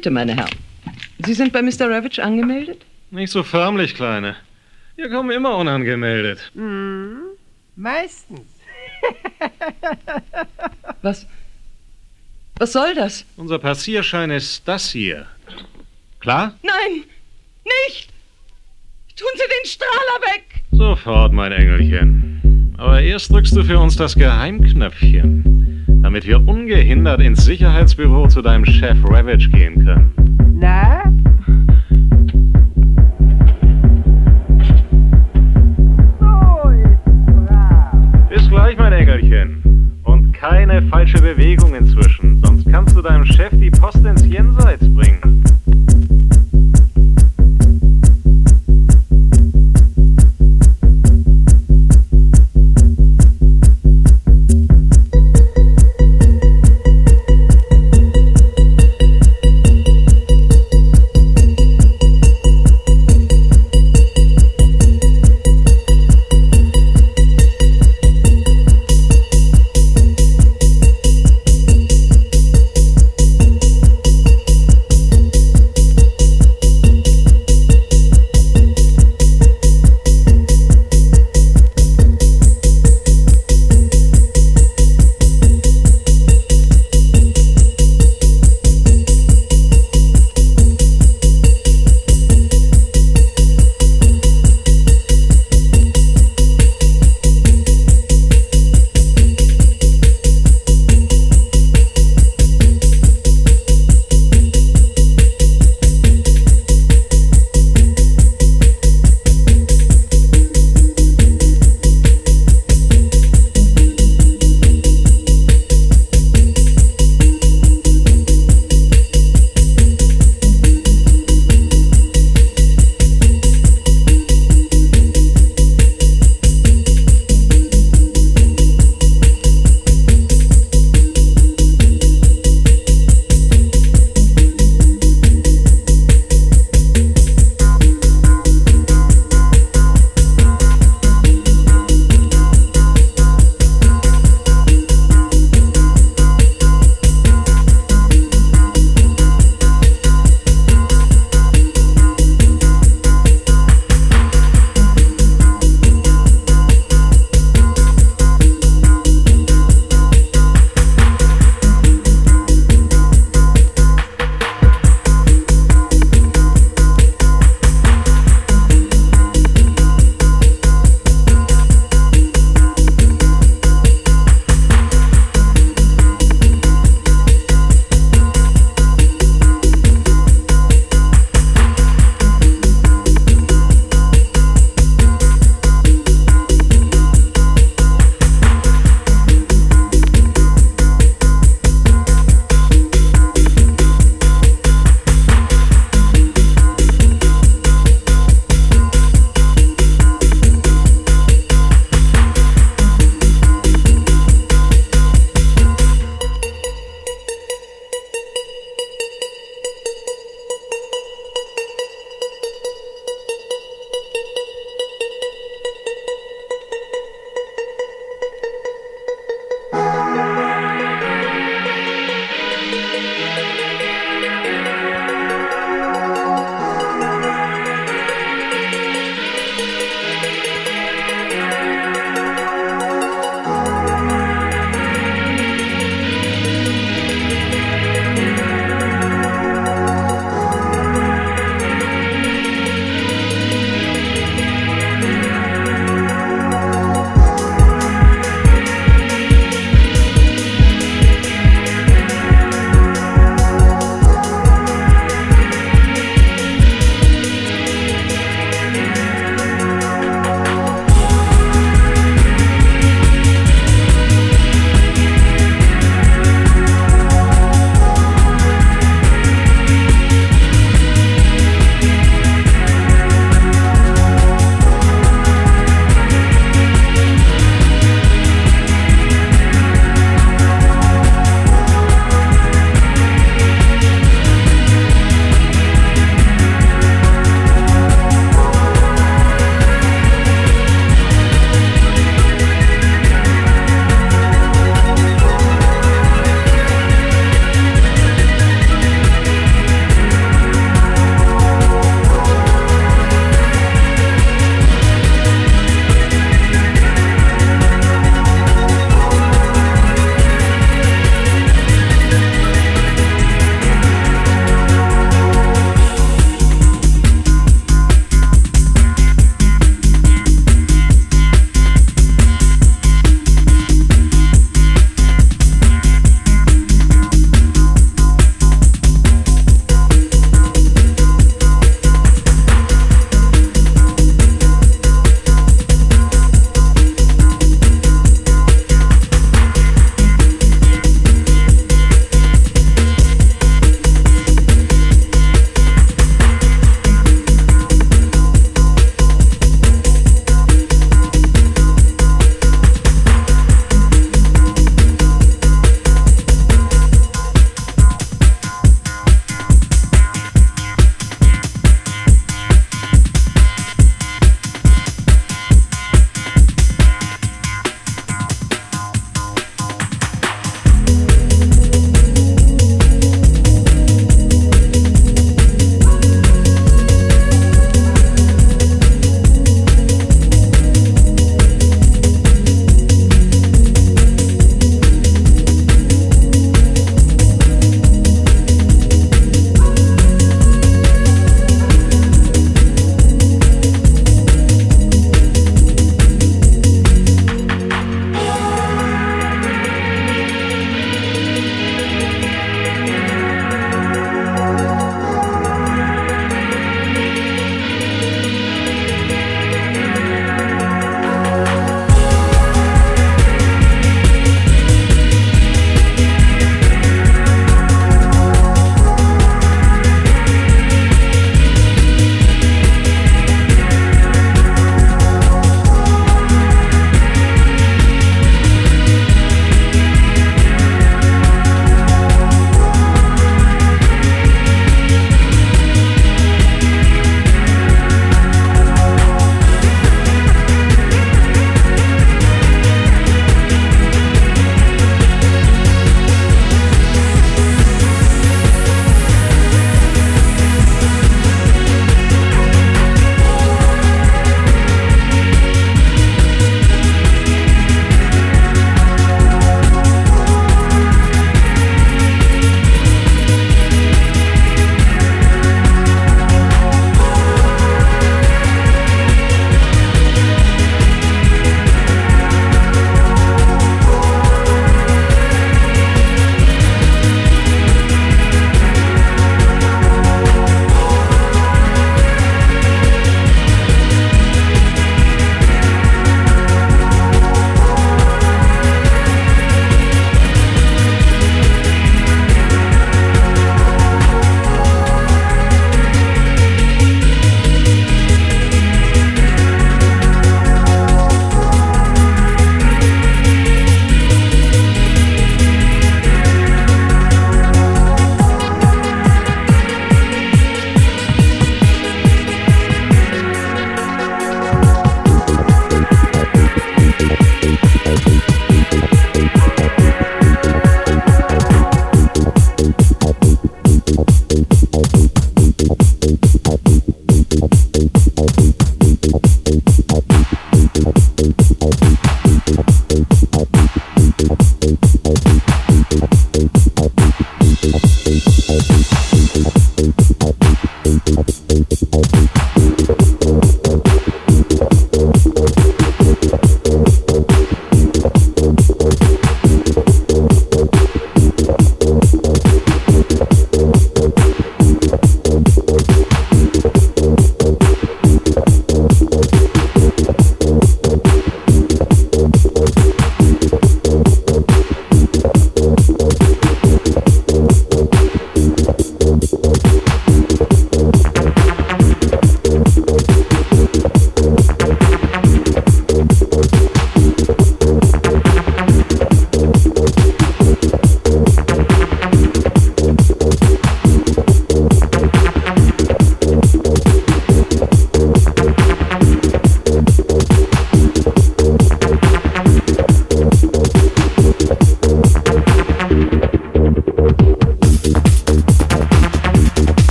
Bitte, meine Herren. Sie sind bei Mr. Ravage angemeldet? Nicht so förmlich, Kleine. Wir kommen immer unangemeldet. Hm, meistens. Was? Was soll das? Unser Passierschein ist das hier. Klar? Nein! Nicht! Tun Sie den Strahler weg! Sofort, mein Engelchen. Aber erst drückst du für uns das Geheimknöpfchen, damit wir ungehindert ins Sicherheitsbüro zu deinem Chef Ravage gehen können. Na? So ist brav. Bis gleich, mein Engelchen. Und keine falsche Bewegung inzwischen, sonst kannst du deinem Chef die Post ins Jenseits bringen.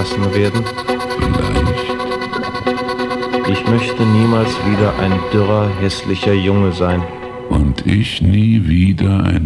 gelassen werden? Vielleicht. Ich möchte niemals wieder ein dürrer, hässlicher Junge sein. Und ich nie wieder ein